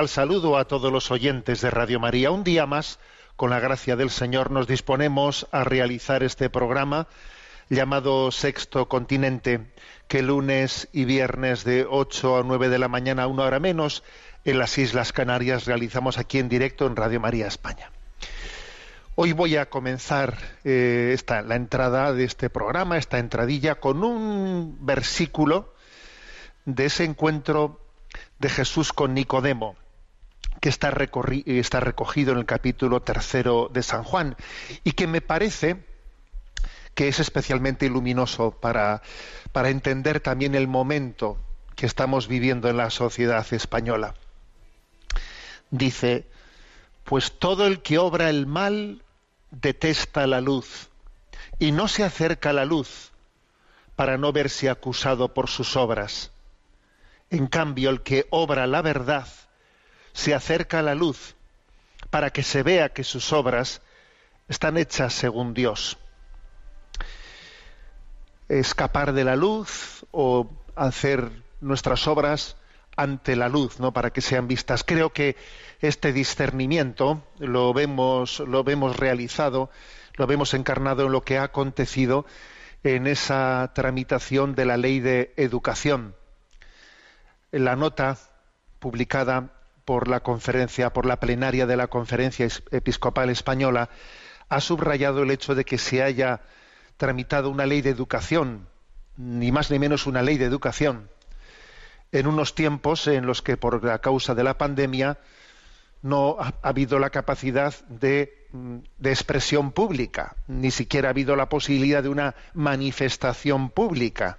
Cordial saludo a todos los oyentes de Radio María. Un día más, con la gracia del Señor, nos disponemos a realizar este programa llamado Sexto Continente, que lunes y viernes de 8 a 9 de la mañana, una hora menos, en las Islas Canarias realizamos aquí en directo en Radio María España. Hoy voy a comenzar eh, esta, la entrada de este programa, esta entradilla, con un versículo de ese encuentro de Jesús con Nicodemo, que está, está recogido en el capítulo tercero de San Juan, y que me parece que es especialmente luminoso para, para entender también el momento que estamos viviendo en la sociedad española. Dice, pues todo el que obra el mal detesta la luz y no se acerca a la luz para no verse acusado por sus obras. En cambio, el que obra la verdad se acerca a la luz para que se vea que sus obras están hechas según Dios. Escapar de la luz o hacer nuestras obras ante la luz, ¿no? Para que sean vistas. Creo que este discernimiento lo vemos, lo vemos realizado, lo vemos encarnado en lo que ha acontecido en esa tramitación de la ley de educación en la nota publicada por la conferencia, por la plenaria de la Conferencia Episcopal Española, ha subrayado el hecho de que se haya tramitado una ley de educación, ni más ni menos una ley de educación, en unos tiempos en los que por la causa de la pandemia no ha, ha habido la capacidad de, expresión pública, ni siquiera ha habido la posibilidad de una manifestación pública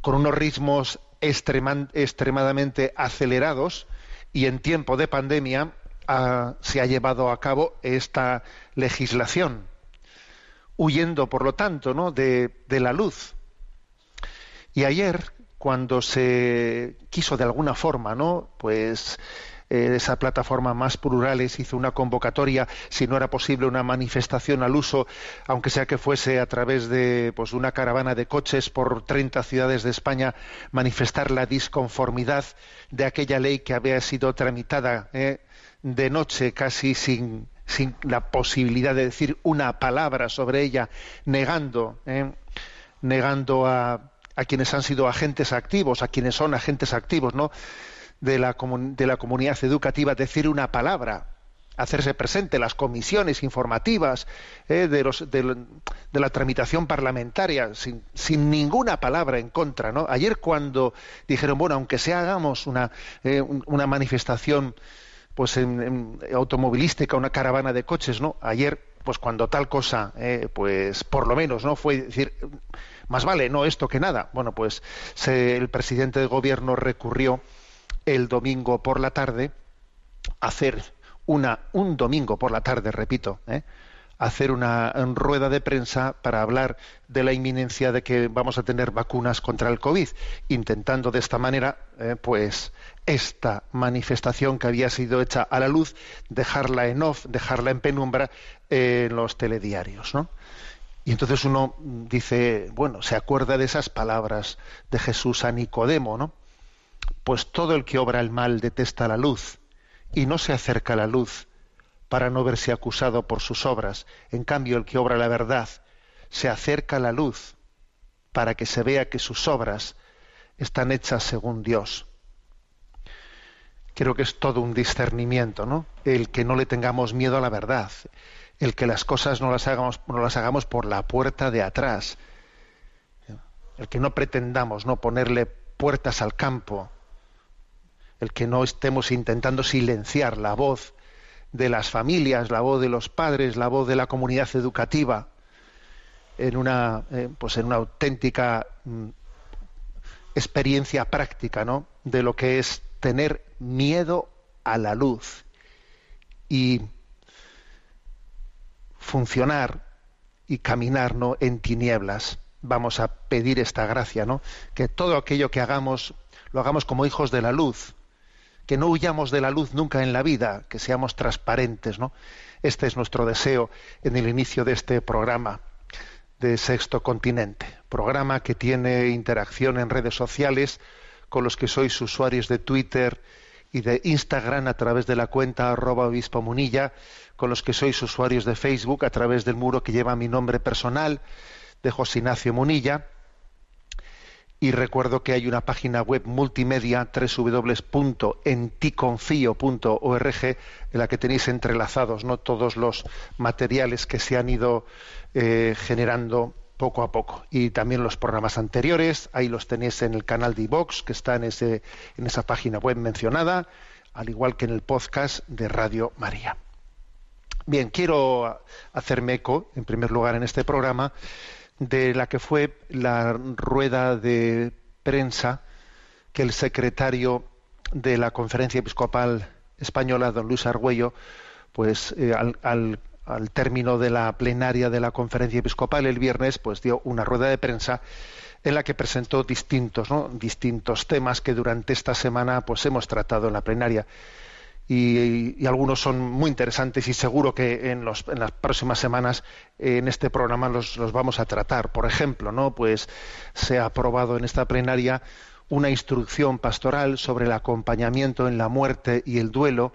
con unos ritmos extremadamente acelerados y en tiempo de pandemia ah, se ha llevado a cabo esta legislación, huyendo, por lo tanto, ¿no? de, de la luz. Y ayer, cuando se quiso de alguna forma, ¿no? Pues esa plataforma más plurales hizo una convocatoria, si no era posible una manifestación al uso, aunque sea que fuese a través de pues, una caravana de coches por 30 ciudades de España, manifestar la disconformidad de aquella ley que había sido tramitada eh, de noche, casi sin, sin la posibilidad de decir una palabra sobre ella, negando, eh, negando a, a quienes han sido agentes activos, a quienes son agentes activos, ¿no? De la, de la comunidad educativa decir una palabra, hacerse presente, las comisiones informativas eh, de, los, de, de la tramitación parlamentaria, sin, sin ninguna palabra en contra. ¿no? Ayer cuando dijeron, bueno, aunque sea hagamos una, eh, un- una manifestación pues en- en automovilística, una caravana de coches, ¿no? Ayer, pues cuando tal cosa, eh, pues por lo menos, ¿no? Fue decir, más vale no esto que nada. Bueno, pues se- el presidente del gobierno recurrió el domingo por la tarde hacer una un domingo por la tarde, repito, ¿eh? hacer una rueda de prensa para hablar de la inminencia de que vamos a tener vacunas contra el COVID, intentando de esta manera, eh, pues, esta manifestación que había sido hecha a la luz, dejarla en off, dejarla en penumbra en los telediarios, ¿no? Y entonces uno dice, bueno, se acuerda de esas palabras de Jesús a Nicodemo, ¿no? Pues todo el que obra el mal detesta la luz y no se acerca a la luz para no verse acusado por sus obras. En cambio, el que obra la verdad se acerca a la luz para que se vea que sus obras están hechas según Dios. Creo que es todo un discernimiento, ¿no? El que no le tengamos miedo a la verdad, el que las cosas no las hagamos, no las hagamos por la puerta de atrás, el que no pretendamos no ponerle puertas al campo, el que no estemos intentando silenciar la voz de las familias, la voz de los padres, la voz de la comunidad educativa, en una, eh, pues en una auténtica mm, experiencia práctica, ¿no? De lo que es tener miedo a la luz y funcionar y caminar ¿no? en tinieblas. Vamos a pedir esta gracia, ¿no? Que todo aquello que hagamos lo hagamos como hijos de la luz, que no huyamos de la luz nunca en la vida, que seamos transparentes, ¿no? Este es nuestro deseo en el inicio de este programa de Sexto Continente, programa que tiene interacción en redes sociales con los que sois usuarios de Twitter y de Instagram a través de la cuenta arroba obispo munilla, con los que sois usuarios de Facebook a través del muro que lleva mi nombre personal de José Ignacio Munilla y recuerdo que hay una página web multimedia www.enticonfio.org en la que tenéis entrelazados ¿no? todos los materiales que se han ido eh, generando poco a poco. Y también los programas anteriores, ahí los tenéis en el canal de iVox, que está en, ese, en esa página web mencionada, al igual que en el podcast de Radio María. Bien, quiero hacerme eco, en primer lugar, en este programa, de la que fue la rueda de prensa que el secretario de la Conferencia Episcopal Española, don Luis Argüello, pues eh, al, al, término de la plenaria de la Conferencia Episcopal el viernes, pues dio una rueda de prensa en la que presentó distintos, distintos temas que durante esta semana pues hemos tratado en la plenaria y, algunos son muy interesantes y seguro que en, las próximas semanas en este programa los, vamos a tratar. Por ejemplo, ¿no? pues se ha aprobado en esta plenaria una instrucción pastoral sobre el acompañamiento en la muerte y el duelo,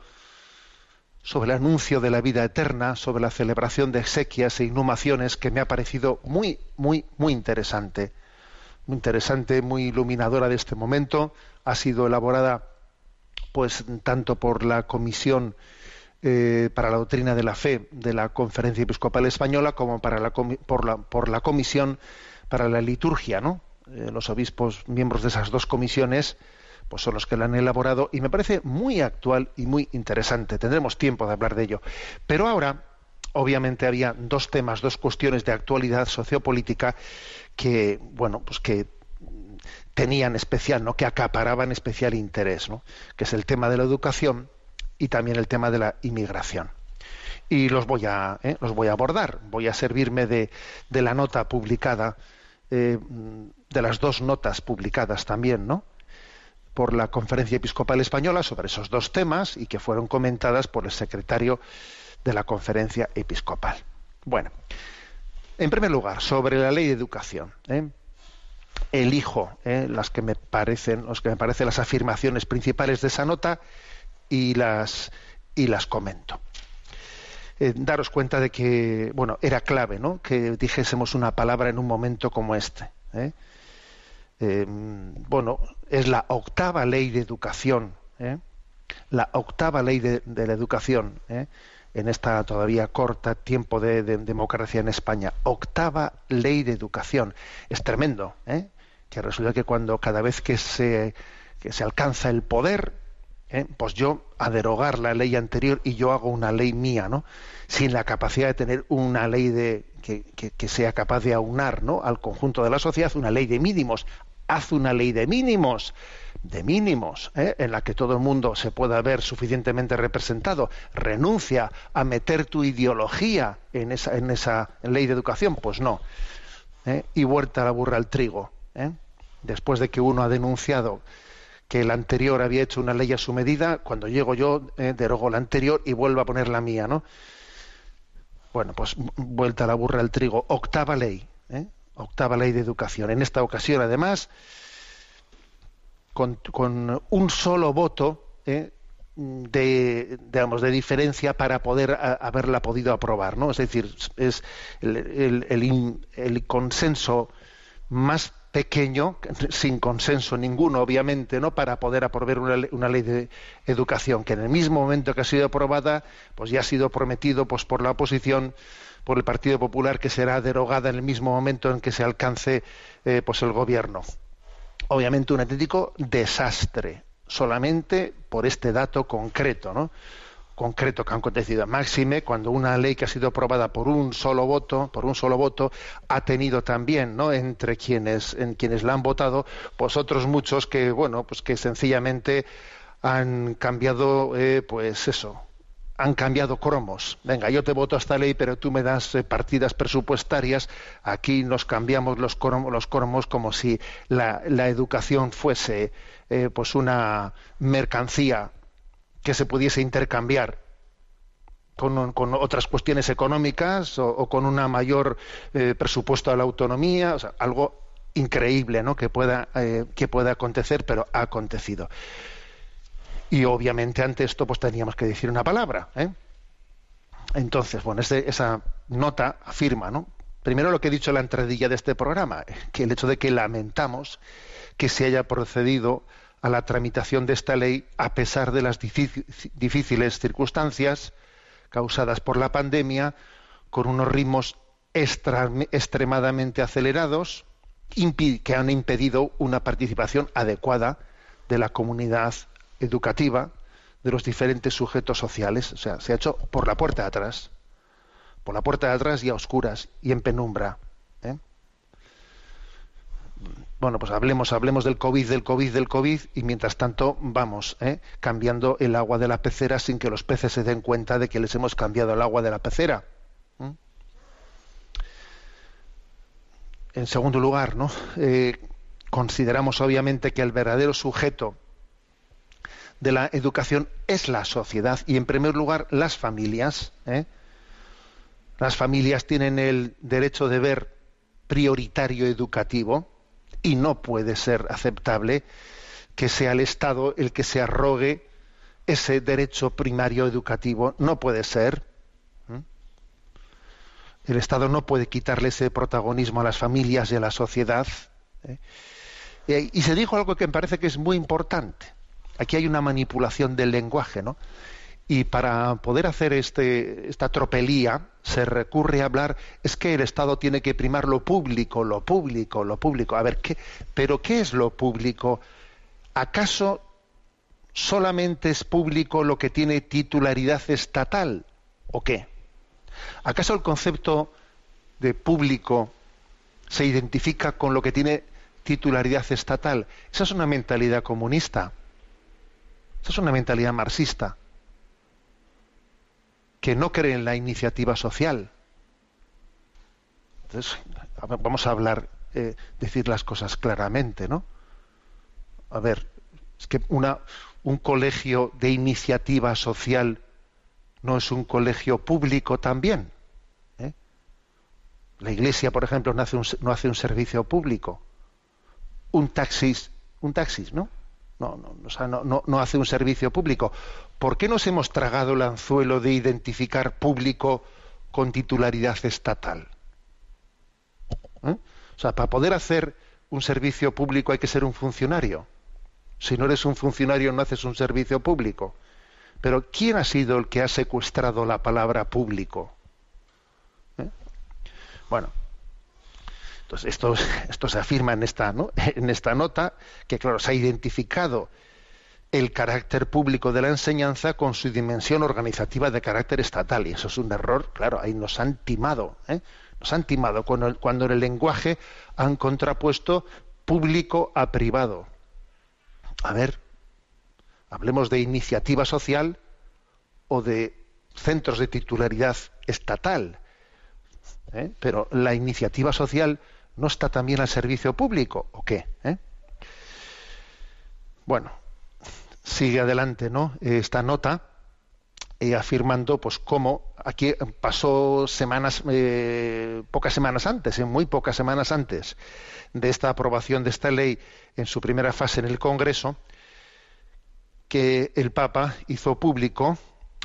sobre el anuncio de la vida eterna, sobre la celebración de exequias e inhumaciones, que me ha parecido muy, muy, muy interesante. Muy interesante, muy iluminadora de este momento. Ha sido elaborada pues tanto por la Comisión eh, para la Doctrina de la Fe de la Conferencia Episcopal Española como para la, por, la, por la Comisión para la Liturgia, ¿no? Eh, los obispos miembros de esas dos comisiones pues son los que la han elaborado y me parece muy actual y muy interesante. Tendremos tiempo de hablar de ello. Pero ahora, obviamente, había dos temas, dos cuestiones de actualidad sociopolítica que, bueno, pues que tenían especial, ¿no? que acaparaban especial interés, ¿no? que es el tema de la educación y también el tema de la inmigración. Y los voy a, ¿eh? los voy a abordar. Voy a servirme de, de la nota publicada, eh, de las dos notas publicadas también, ¿no? por la Conferencia Episcopal Española sobre esos dos temas y que fueron comentadas por el secretario de la Conferencia Episcopal. Bueno, en primer lugar, sobre la ley de educación. ¿eh? Elijo eh, las que me parecen, los que me parecen las afirmaciones principales de esa nota y las y las comento. Eh, daros cuenta de que bueno era clave, ¿no? Que dijésemos una palabra en un momento como este. ¿eh? bueno, es la octava ley de educación, la octava ley de, la educación en esta todavía corta tiempo de, de, democracia en España. Octava ley de educación. Es tremendo, ¿eh? que resulta que cuando cada vez que se, que se alcanza el poder, ¿eh? pues yo a derogar la ley anterior y yo hago una ley mía, ¿no? Sin la capacidad de tener una ley de, que, que, sea capaz de aunar ¿no? al conjunto de la sociedad, una ley de mínimos. Haz una ley de mínimos, de mínimos, ¿eh? en la que todo el mundo se pueda ver suficientemente representado, renuncia a meter tu ideología en esa, en esa ley de educación, pues no. ¿eh? Y vuelta la burra al trigo. ¿eh? Después de que uno ha denunciado que el anterior había hecho una ley a su medida, cuando llego yo derogo la anterior y vuelvo a poner la mía, ¿no? Bueno, pues vuelta la burra al trigo. Octava ley, octava ley de educación. En esta ocasión, además, con, un solo voto ¿eh? de, digamos, de diferencia para poder haberla podido aprobar. ¿no? Es decir, es el, el, consenso más pequeño, sin consenso ninguno, obviamente, ¿no? para poder aprobar una, una, ley de educación, que en el mismo momento que ha sido aprobada, pues ya ha sido prometido pues, por la oposición, por el Partido Popular, que será derogada en el mismo momento en que se alcance eh, pues el gobierno obviamente un auténtico desastre, solamente por este dato concreto, ¿no? concreto que ha acontecido. Máxime, cuando una ley que ha sido aprobada por un solo voto, por un solo voto, ha tenido también, ¿no? entre quienes, en quienes la han votado, pues otros muchos que, bueno, pues que sencillamente han cambiado, eh, pues eso, han cambiado cromos. Venga, yo te voto esta ley, pero tú me das eh, partidas presupuestarias. Aquí nos cambiamos los cromos, los cromos como si la, educación fuese eh, pues una mercancía que se pudiese intercambiar con, otras cuestiones económicas o, con una mayor eh, presupuesto a la autonomía, o sea, algo increíble, ¿no? Que pueda que pueda acontecer, pero ha acontecido. Y obviamente ante esto pues teníamos que decir una palabra. ¿eh? Entonces, bueno, esa nota afirma, ¿no? Primero lo que he dicho en la entradilla de este programa, que el hecho de que lamentamos que se haya procedido a la tramitación de esta ley a pesar de las difíciles circunstancias causadas por la pandemia, con unos ritmos extremadamente acelerados que han impedido una participación adecuada de la comunidad educativa de los diferentes sujetos sociales. O sea, se ha hecho por la puerta de atrás. Por la puerta de atrás y a oscuras y en penumbra. ¿eh? Bueno, pues hablemos, hablemos del COVID, del COVID, del COVID, y mientras tanto vamos ¿eh? cambiando el agua de la pecera sin que los peces se den cuenta de que les hemos cambiado el agua de la pecera. ¿eh? En segundo lugar, ¿no? consideramos obviamente que el verdadero sujeto de la educación es la sociedad y en primer lugar las familias. ¿eh? Las familias tienen el derecho de ver prioritario educativo y no puede ser aceptable que sea el Estado el que se arrogue ese derecho primario educativo. No puede ser. ¿eh? El Estado no puede quitarle ese protagonismo a las familias y a la sociedad. ¿eh? Y se dijo algo que me parece que es muy importante aquí hay una manipulación del lenguaje, ¿no? Y para poder hacer este, esta tropelía se recurre a hablar, es que el Estado tiene que primar lo público, lo público, lo público. A ver, ¿qué, ¿pero qué es lo público? ¿Acaso solamente es público lo que tiene titularidad estatal o qué? ¿Acaso el concepto de público se identifica con lo que tiene titularidad estatal? Esa es una mentalidad comunista es una mentalidad marxista, que no cree en la iniciativa social. Entonces, vamos a hablar, eh, decir las cosas claramente, ¿no? A ver, es que un colegio de iniciativa social no es un colegio público también. ¿eh? La iglesia, por ejemplo, no hace un, no hace un servicio público. Un taxis, un taxis, ¿no? No, no, no, hace un servicio público. ¿Por qué nos hemos tragado el anzuelo de identificar público con titularidad estatal? ¿Eh? O sea, para poder hacer un servicio público hay que ser un funcionario. Si no eres un funcionario no haces un servicio público. Pero ¿quién ha sido el que ha secuestrado la palabra público? ¿Eh? Bueno, entonces, esto, esto se afirma en esta, en esta nota, que claro, se ha identificado el carácter público de la enseñanza con su dimensión organizativa de carácter estatal. Y eso es un error, claro, ahí nos han timado, ¿eh? nos han timado cuando, cuando en el lenguaje han contrapuesto público a privado. A ver, hablemos de iniciativa social o de centros de titularidad estatal. ¿eh? Pero la iniciativa social no está también al servicio público, ¿o qué? ¿Eh? Bueno, sigue adelante, ¿no? Esta nota eh, afirmando, pues, cómo aquí pasó semanas, eh, pocas semanas antes, muy pocas semanas antes de esta aprobación de esta ley en su primera fase en el Congreso, que el Papa hizo público,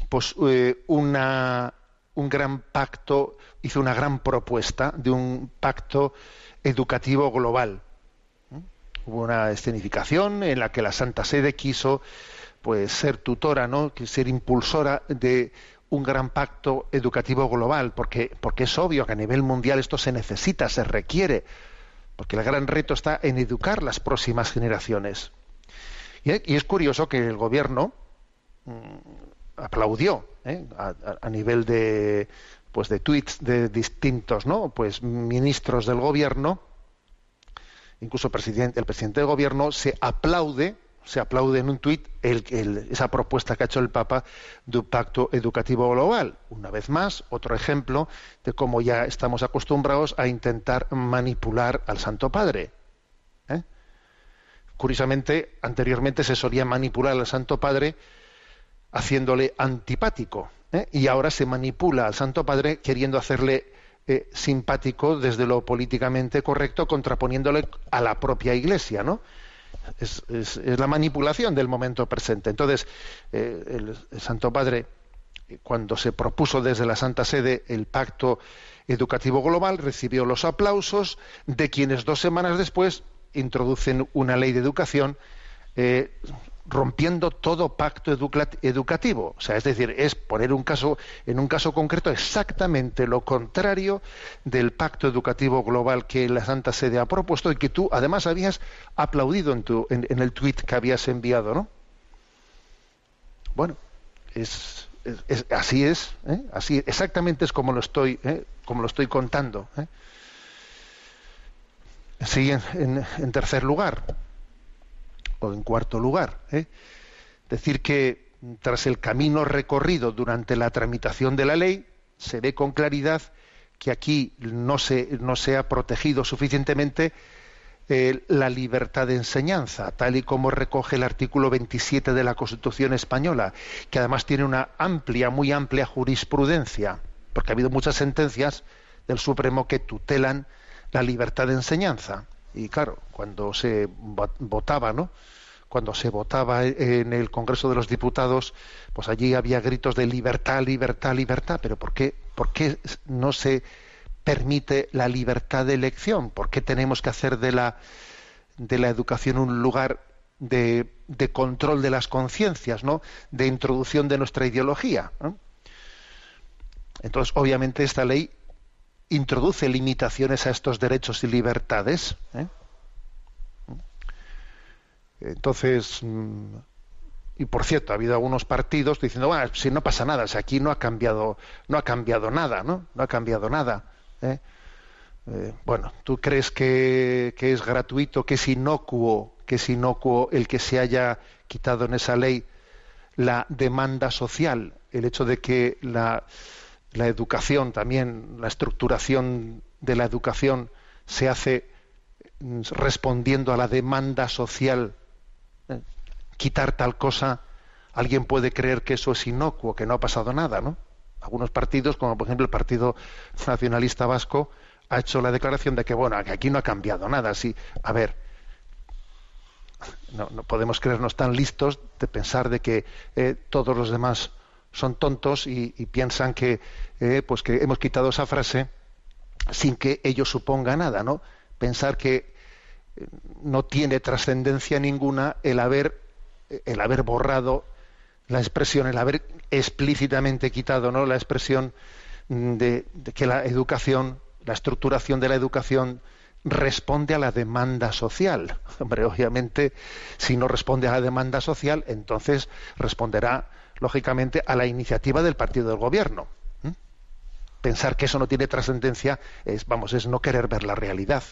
pues, una, un gran pacto, hizo una gran propuesta de un pacto educativo global hubo una escenificación en la que la Santa Sede quiso pues ser tutora, ¿no? ser impulsora de un gran pacto educativo global, porque, porque es obvio que a nivel mundial esto se necesita, se requiere, porque el gran reto está en educar las próximas generaciones. Y, es curioso que el gobierno mm, aplaudió ¿eh? a, nivel de pues de tweets de distintos no pues ministros del gobierno incluso el presidente, el presidente del gobierno se aplaude, se aplaude en un tuit esa propuesta que ha hecho el Papa de un pacto educativo global. Una vez más, otro ejemplo de cómo ya estamos acostumbrados a intentar manipular al Santo Padre. ¿eh? Curiosamente, anteriormente se solía manipular al Santo Padre haciéndole antipático, ¿eh? y ahora se manipula al Santo Padre queriendo hacerle eh, simpático desde lo políticamente correcto, contraponiéndole a la propia Iglesia, ¿no? Es, la manipulación del momento presente. Entonces, eh, el, Santo Padre, cuando se propuso desde la Santa Sede el pacto educativo global, recibió los aplausos de quienes dos semanas después introducen una ley de educación rompiendo todo pacto educativo. O sea, es decir, es poner un caso, en un caso concreto exactamente lo contrario del pacto educativo global que la Santa Sede ha propuesto y que tú además habías aplaudido en, tu, en, el tuit que habías enviado, ¿no? Bueno, es, así es, ¿eh? así exactamente es como lo estoy, ¿eh? como lo estoy contando. ¿eh? en tercer lugar, o en cuarto lugar. ¿eh? Decir que tras el camino recorrido durante la tramitación de la ley, se ve con claridad que aquí no se, no se ha protegido suficientemente eh, la libertad de enseñanza, tal y como recoge el artículo 27 de la Constitución española, que además tiene una amplia, muy amplia jurisprudencia, porque ha habido muchas sentencias del Supremo que tutelan la libertad de enseñanza. Y claro, cuando se votaba, ¿no? Cuando se votaba en el Congreso de los Diputados, pues allí había gritos de libertad, libertad, libertad. Pero ¿por qué, por qué no se permite la libertad de elección? ¿Por qué tenemos que hacer de la, de la educación un lugar de, de control de las conciencias, ¿no? De introducción de nuestra ideología. Entonces, obviamente, esta ley introduce limitaciones a estos derechos y libertades. ¿eh? Entonces, mm, y por cierto, ha habido algunos partidos diciendo, bueno, si no pasa nada, aquí no ha cambiado, no ha cambiado nada, ¿no? No ha cambiado nada. ¿eh? Eh, bueno, ¿tú crees que, que, es gratuito, que es inocuo, que es inocuo el que se haya quitado en esa ley la demanda social, el hecho de que la, la educación también, la estructuración de la educación se hace mm, respondiendo a la demanda social. Eh, quitar tal cosa, alguien puede creer que eso es inocuo, que no ha pasado nada, ¿no? Algunos partidos, como por ejemplo el Partido Nacionalista Vasco, ha hecho la declaración de que, bueno, que aquí no ha cambiado nada. Sí, a ver, no, podemos creernos tan listos de pensar de que eh, todos los demás son tontos y, piensan que, eh, pues que hemos quitado esa frase sin que ello suponga nada, ¿no? Pensar que eh, no tiene trascendencia ninguna el haber, el haber borrado la expresión, el haber explícitamente quitado ¿no? la expresión de, de, que la educación, la estructuración de la educación responde a la demanda social. Hombre, obviamente, si no responde a la demanda social, entonces responderá lógicamente, a la iniciativa del partido del gobierno. Pensar que eso no tiene trascendencia es, vamos, es no querer ver la realidad.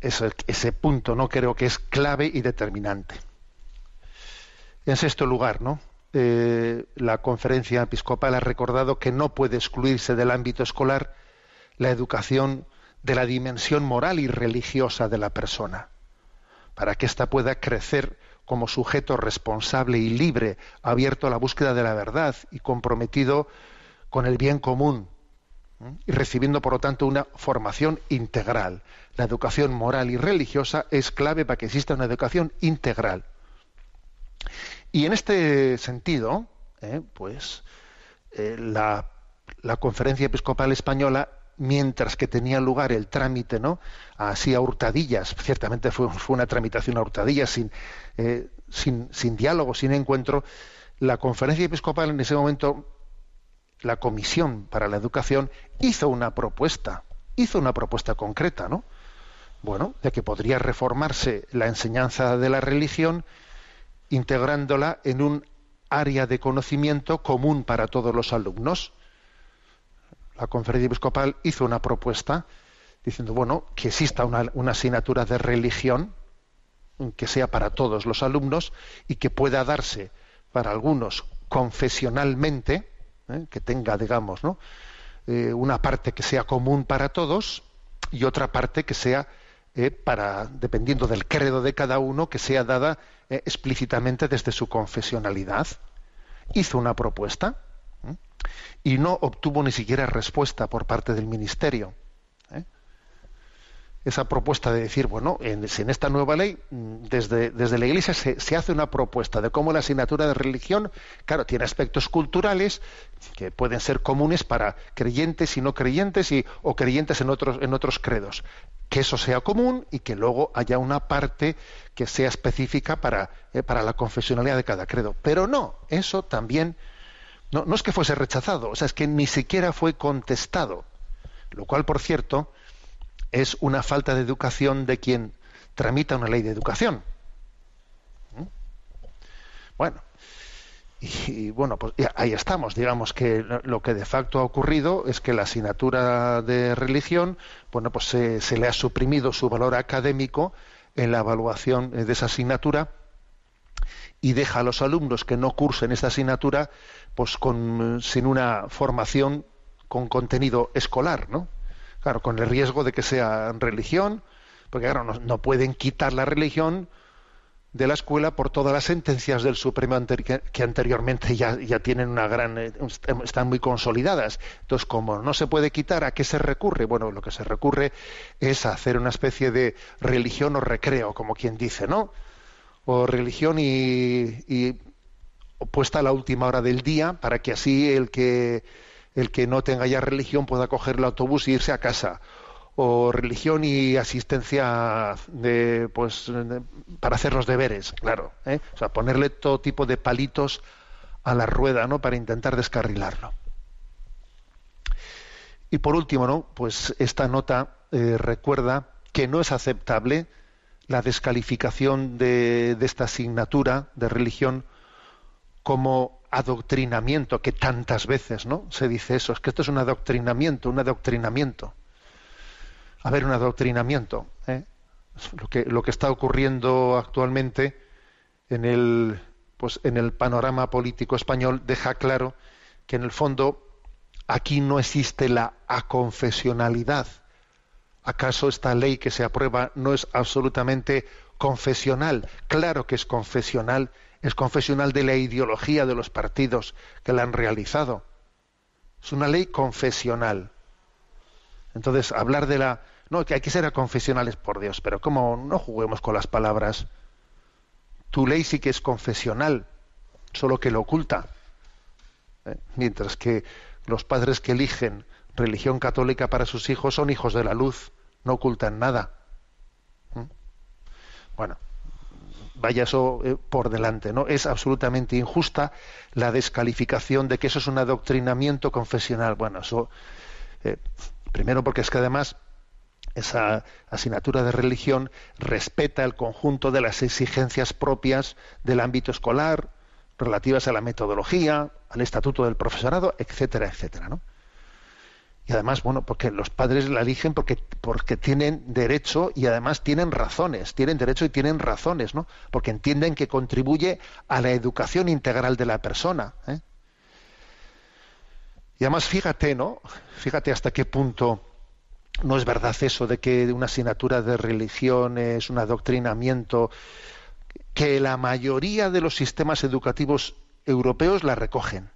ese, ese punto no creo que es clave y determinante. En sexto lugar, ¿no? Eh, la conferencia episcopal ha recordado que no puede excluirse del ámbito escolar la educación de la dimensión moral y religiosa de la persona, para que ésta pueda crecer como sujeto responsable y libre, abierto a la búsqueda de la verdad y comprometido con el bien común, y recibiendo, por lo tanto, una formación integral. La educación moral y religiosa es clave para que exista una educación integral. Y en este sentido, eh, pues eh, la, Conferencia Episcopal Española, mientras que tenía lugar el trámite, ¿no? Así a hurtadillas, ciertamente fue, una tramitación a hurtadillas, sin, eh, sin, sin diálogo, sin encuentro, la Conferencia Episcopal en ese momento, la Comisión para la Educación, hizo una propuesta, hizo una propuesta concreta, ¿no? Bueno, de que podría reformarse la enseñanza de la religión integrándola en un área de conocimiento común para todos los alumnos. La conferencia episcopal hizo una propuesta diciendo, bueno, que exista una, asignatura de religión que sea para todos los alumnos y que pueda darse para algunos confesionalmente, ¿eh? que tenga, digamos, ¿no? Eh, una parte que sea común para todos y otra parte que sea eh, para, dependiendo del credo de cada uno, que sea dada explícitamente desde su confesionalidad. Hizo una propuesta. Y no obtuvo ni siquiera respuesta por parte del ministerio esa propuesta de decir, bueno, en, esta nueva ley, mm, desde, desde la Iglesia se, se, hace una propuesta de cómo la asignatura de religión, claro, tiene aspectos culturales que pueden ser comunes para creyentes y no creyentes y, o creyentes en otros, en otros credos. Que eso sea común y que luego haya una parte que sea específica para, eh, para la confesionalidad de cada credo. Pero no, eso también, no, es que fuese rechazado, o sea, es que ni siquiera fue contestado. Lo cual, por cierto, es una falta de educación de quien tramita una ley de educación. ¿Mm? Bueno, y, bueno, pues ahí estamos. Digamos que lo que de facto ha ocurrido es que la asignatura de religión, bueno, pues se, se le ha suprimido su valor académico en la evaluación de esa asignatura y deja a los alumnos que no cursen esta asignatura pues con sin una formación con contenido escolar, ¿no? Claro, con el riesgo de que sea religión, porque claro, no, no pueden quitar la religión de la escuela por todas las sentencias del Supremo anteri que anteriormente ya, ya tienen una gran eh, están muy consolidadas. Entonces, como no se puede quitar, ¿a qué se recurre? Bueno, lo que se recurre es hacer una especie de religión o recreo, como quien dice, ¿no? O religión y, y puesta a la última hora del día para que así el que el que no tenga ya religión pueda coger el autobús e irse a casa o religión y asistencia de, pues, para hacer los deberes, claro. ¿eh? O sea, ponerle todo tipo de palitos a la rueda, ¿no? Para intentar descarrilarlo. Y por último, ¿no? Pues esta nota eh, recuerda que no es aceptable la descalificación de, de esta asignatura de religión como adoctrinamiento, que tantas veces ¿no? se dice eso, es que esto es un adoctrinamiento, un adoctrinamiento. A ver, un adoctrinamiento. ¿eh? Lo, que, lo que está ocurriendo actualmente en el, pues, en el panorama político español deja claro que en el fondo aquí no existe la aconfesionalidad. ¿Acaso esta ley que se aprueba no es absolutamente confesional? Claro que es confesional es confesional de la ideología de los partidos que la han realizado. Es una ley confesional. Entonces, hablar de la... No, que hay que ser confesionales, por Dios, pero ¿cómo no juguemos con las palabras? Tu ley sí que es confesional, solo que lo oculta. ¿Eh? Mientras que los padres que eligen religión católica para sus hijos son hijos de la luz, no ocultan nada. ¿Mm? Bueno, vaya eso eh, por delante, ¿no? Es absolutamente injusta la descalificación de que eso es un adoctrinamiento confesional. Bueno, eso eh, primero porque es que además esa asignatura de religión respeta el conjunto de las exigencias propias del ámbito escolar, relativas a la metodología, al estatuto del profesorado, etcétera, etcétera, ¿no? Y además, bueno, porque los padres la eligen porque, tienen derecho y además tienen razones, tienen derecho y tienen razones, ¿no? Porque entienden que contribuye a la educación integral de la persona. ¿eh? Y además, fíjate, ¿no? Fíjate hasta qué punto no es verdad eso de que una asignatura de religión es un adoctrinamiento, que la mayoría de los sistemas educativos europeos la recogen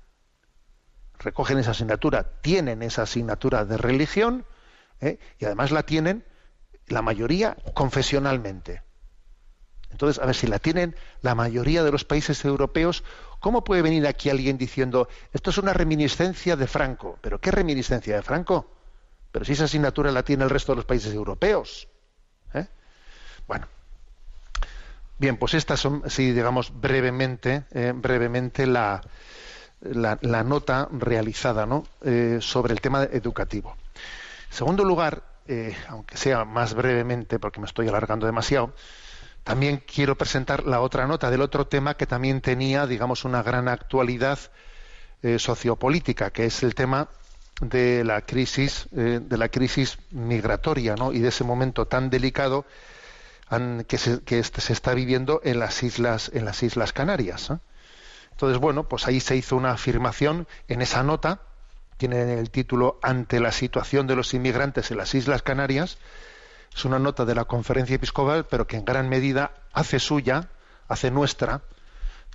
recogen esa asignatura, tienen esa asignatura de religión ¿eh? y además la tienen la mayoría confesionalmente. Entonces, a ver, si la tienen la mayoría de los países europeos, ¿cómo puede venir aquí alguien diciendo, esto es una reminiscencia de Franco? ¿Pero qué reminiscencia de Franco? Pero si esa asignatura la tiene el resto de los países europeos. ¿eh? Bueno. Bien, pues estas son, sí, digamos, brevemente, eh, brevemente la, la, nota realizada eh, sobre el tema educativo. En segundo lugar, eh, aunque sea más brevemente, porque me estoy alargando demasiado, también quiero presentar la otra nota del otro tema que también tenía, digamos, una gran actualidad eh, sociopolítica, que es el tema de la crisis, de la crisis migratoria, y de ese momento tan delicado que, se, que se está viviendo en las islas, en las islas Canarias. Entonces, bueno, pues ahí se hizo una afirmación en esa nota, tiene el título Ante la situación de los inmigrantes en las Islas Canarias. Es una nota de la conferencia episcopal, pero que en gran medida hace suya, hace nuestra,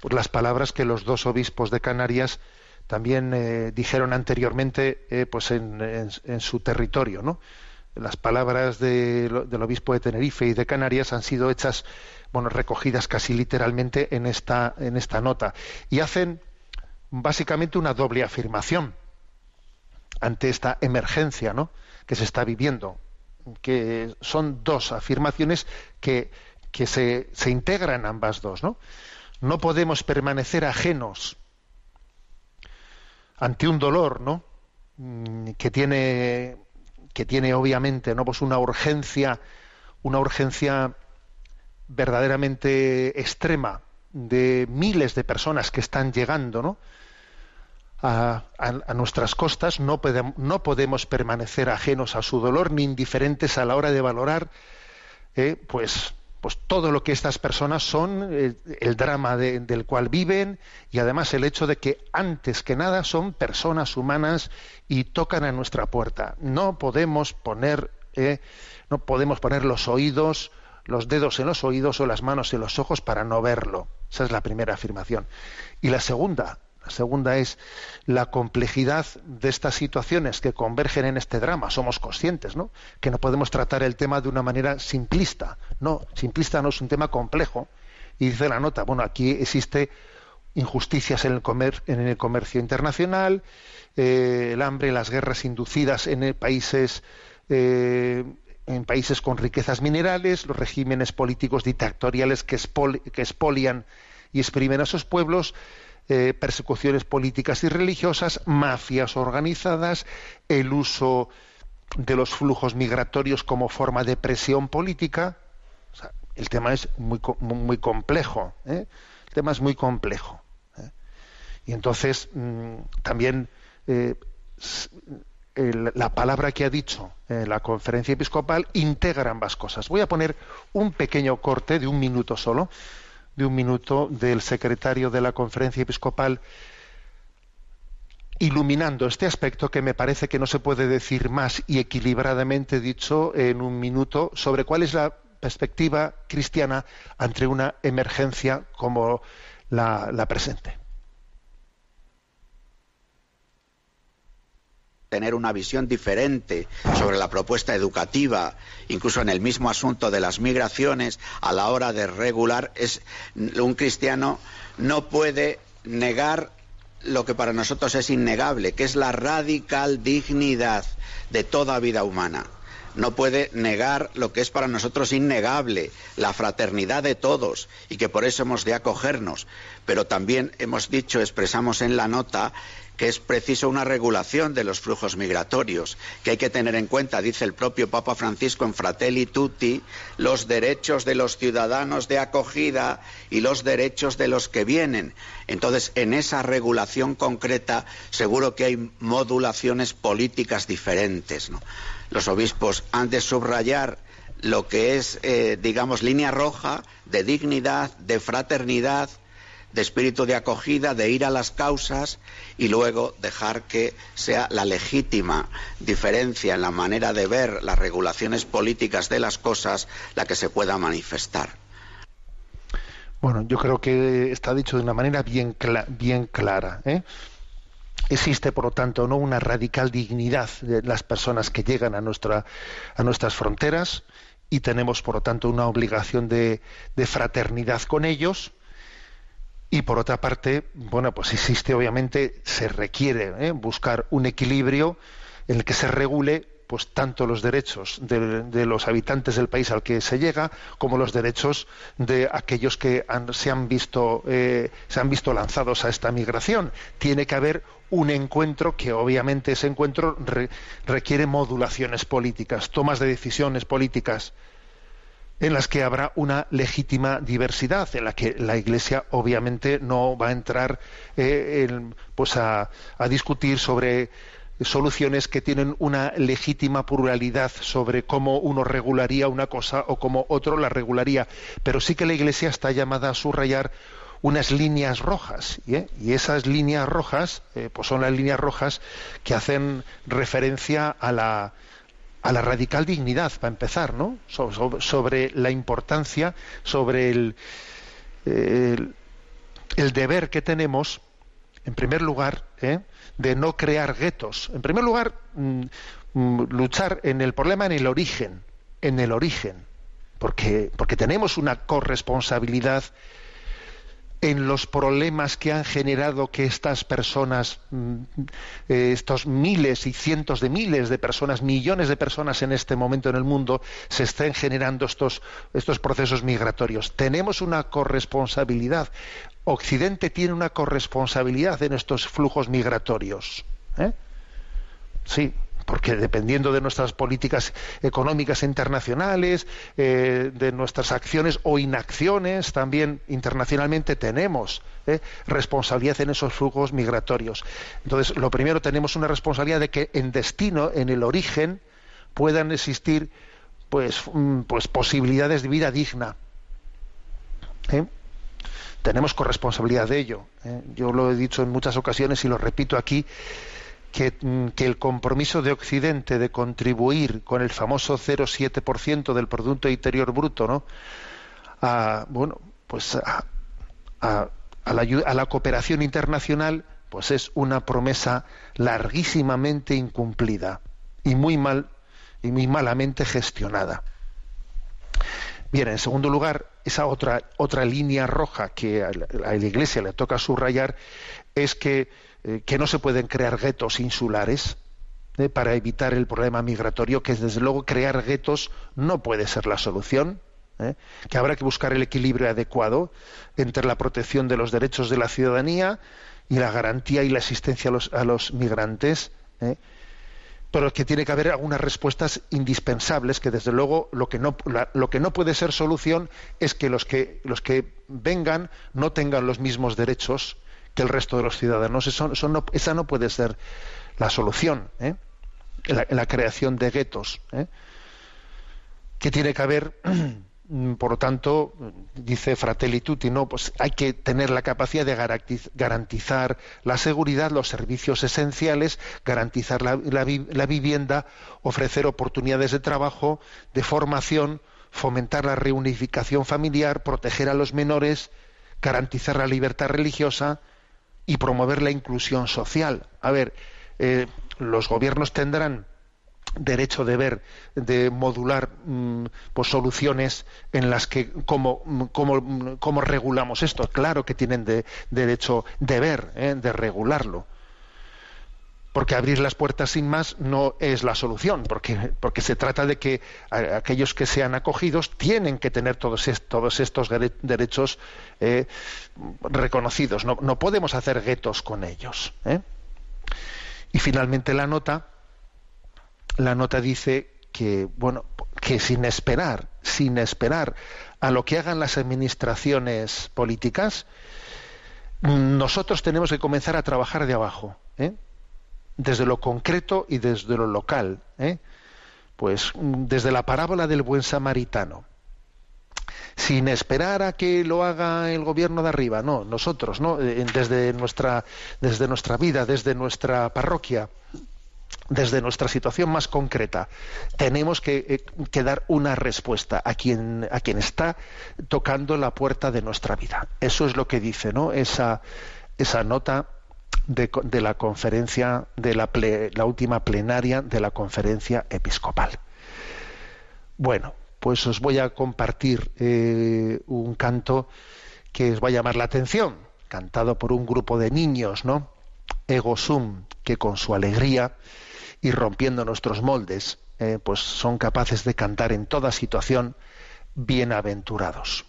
pues las palabras que los dos obispos de Canarias también eh, dijeron anteriormente eh, pues en, su territorio. ¿no? Las palabras del obispo de Tenerife y de Canarias han sido hechas bueno, recogidas casi literalmente en esta, en esta nota. Y hacen básicamente una doble afirmación ante esta emergencia ¿no? que se está viviendo, que son dos afirmaciones que, que se, se integran ambas dos. ¿no? no podemos permanecer ajenos ante un dolor ¿no? Mm, que tiene que tiene obviamente no pues una urgencia una urgencia verdaderamente extrema de miles de personas que están llegando a, nuestras costas, no, no, podemos permanecer ajenos a su dolor ni indiferentes a la hora de valorar eh, pues, pues todo lo que estas personas son, el drama del cual viven y además el hecho de que antes que nada son personas humanas y tocan a nuestra puerta. No podemos poner, eh, no podemos poner los oídos los dedos en los oídos o las manos en los ojos para no verlo. Esa es la primera afirmación. Y la segunda, la segunda es la complejidad de estas situaciones que convergen en este drama. Somos conscientes, ¿no? Que no podemos tratar el tema de una manera simplista. No, simplista no es un tema complejo. Y dice la nota, bueno, aquí existe injusticias en el, comer, en el comercio internacional, eh, el hambre, las guerras inducidas en países eh, en países con riquezas minerales, los regímenes políticos dictatoriales que, expolian y exprimen a sus pueblos, eh, persecuciones políticas y religiosas, mafias organizadas, el uso de los flujos migratorios como forma de presión política. el tema es muy, muy complejo. ¿eh? El tema es muy complejo. ¿eh? Y entonces mm, también la palabra que ha dicho en la conferencia episcopal integra ambas cosas. Voy a poner un pequeño corte de un minuto solo, de un minuto del secretario de la conferencia episcopal iluminando este aspecto que me parece que no se puede decir más y equilibradamente dicho en un minuto sobre cuál es la perspectiva cristiana ante una emergencia como la presente. Tener una visión diferente sobre la propuesta educativa, incluso en el mismo asunto de las migraciones, a la hora de regular, es un cristiano no puede negar lo que para nosotros es innegable, que es la radical dignidad de toda vida humana. no puede negar lo que es para nosotros innegable, la fraternidad de todos, y que por eso hemos de acogernos. Pero también hemos dicho, expresamos en la nota, que es preciso una regulación de los flujos migratorios, que hay que tener en cuenta, dice el propio Papa Francisco en Fratelli Tutti, los derechos de los ciudadanos de acogida y los derechos de los que vienen. Entonces, en esa regulación concreta, seguro que hay modulaciones políticas diferentes. Los obispos han de subrayar lo que es, eh, digamos, línea roja de dignidad, de fraternidad, de espíritu de acogida, de ir a las causas y luego dejar que sea la legítima diferencia en la manera de ver las regulaciones políticas de las cosas la que se pueda manifestar. Bueno, yo creo que está dicho de una manera bien, cla- bien clara. ¿eh? Existe, por lo tanto, no una radical dignidad de las personas que llegan a, nuestra, nuestras fronteras y tenemos, por lo tanto, una obligación de fraternidad con ellos. Y por otra parte, bueno, pues existe, obviamente, se requiere ¿eh? buscar un equilibrio en el que se regule pues tanto los derechos de, los habitantes del país al que se llega como los derechos de aquellos que han- se han visto eh, se han visto lanzados a esta migración tiene que haber un encuentro que obviamente ese encuentro re- requiere modulaciones políticas tomas de decisiones políticas en las que habrá una legítima diversidad, en la que la Iglesia obviamente no va a entrar eh, pues a, a discutir sobre soluciones que tienen una legítima pluralidad sobre cómo uno regularía una cosa o cómo otro la regularía, pero sí que la Iglesia está llamada a subrayar unas líneas rojas ¿eh? y esas líneas rojas eh, pues son las líneas rojas que hacen referencia a la a la radical dignidad, para empezar, ¿no? So- so- sobre la importancia, sobre el deber que tenemos, en primer lugar, ¿eh? de no crear guetos. En primer lugar, mm, mm, luchar en el problema en el origen, en el origen, porque, porque tenemos una corresponsabilidad en los problemas que han generado que estas personas, mm, eh, estos miles y cientos de miles de personas, millones de personas en este momento en el mundo, se estén generando estos, estos procesos migratorios. Tenemos una corresponsabilidad. Occidente tiene una corresponsabilidad en estos flujos migratorios. ¿eh? Sí, porque dependiendo de nuestras políticas económicas internacionales, eh, de nuestras acciones o inacciones, también internacionalmente tenemos eh, responsabilidad en esos flujos migratorios. Entonces, lo primero, tenemos una responsabilidad de que en destino, en el origen, puedan existir pues, mm, pues posibilidades de vida digna. ¿eh? Tenemos corresponsabilidad de ello. Yo lo he dicho en muchas ocasiones y lo repito aquí, que, mm, que el compromiso de Occidente de contribuir con el famoso 0,7% del Producto Interior Bruto, ¿no? A, bueno, pues a, a- la, a la cooperación internacional, pues es una promesa larguísimamente incumplida y muy mal y muy malamente gestionada. Bien, en segundo lugar, esa otra, otra línea roja que a la Iglesia le toca subrayar es que, eh, que no se pueden crear guetos insulares eh, para evitar el problema migratorio, que desde luego crear guetos no puede ser la solución, eh, que habrá que buscar el equilibrio adecuado entre la protección de los derechos de la ciudadanía y la garantía y la asistencia a los, a los migrantes. pero que tiene que haber algunas respuestas indispensables que desde luego lo que no la- lo que no puede ser solución es que los que los que vengan no tengan los mismos derechos que el resto de los ciudadanos eso, eso no- esa no puede ser la solución ¿eh? la, creación de guetos ¿eh? que tiene que haber por lo tanto dice Fratelli Tutti no pues hay que tener la capacidad de garantiz- garantizar la seguridad los servicios esenciales garantizar la vivienda ofrecer oportunidades de trabajo de formación fomentar la reunificación familiar proteger a los menores garantizar la libertad religiosa y promover la inclusión social a ver eh, los gobiernos tendrán derecho de ver, de modular mm, pues, soluciones en las que cómo, mm, mm, cómo regulamos esto. Claro que tienen de, derecho de ver, ¿eh? de regularlo. Porque abrir las puertas sin más no es la solución, porque, porque se trata de que aquellos que sean acogidos tienen que tener todos, todos estos dere- derechos eh, reconocidos. No, no podemos hacer guetos con ellos. ¿eh? Y finalmente la nota, la nota dice que bueno, que sin esperar, sin esperar a lo que hagan las administraciones políticas, nosotros tenemos que comenzar a trabajar de abajo, ¿eh? Desde lo concreto y desde lo local. ¿eh? Pues mm, desde la parábola del buen samaritano. Sin esperar a que lo haga el gobierno de arriba, no, nosotros, ¿no? Eh, Desde nuestra, desde nuestra vida, desde nuestra parroquia, desde nuestra situación más concreta, tenemos que, eh, que dar una respuesta a quien, a quien está tocando la puerta de nuestra vida. Eso es lo que dice ¿no? esa, esa nota de, la conferencia, de la, ple- la última plenaria de la conferencia episcopal. Bueno, pues os voy a compartir eh, un canto que os va a llamar la atención, cantado por un grupo de niños, ¿no? Ego sum, que con su alegría y rompiendo nuestros moldes, eh, pues son capaces de cantar en toda situación bienaventurados.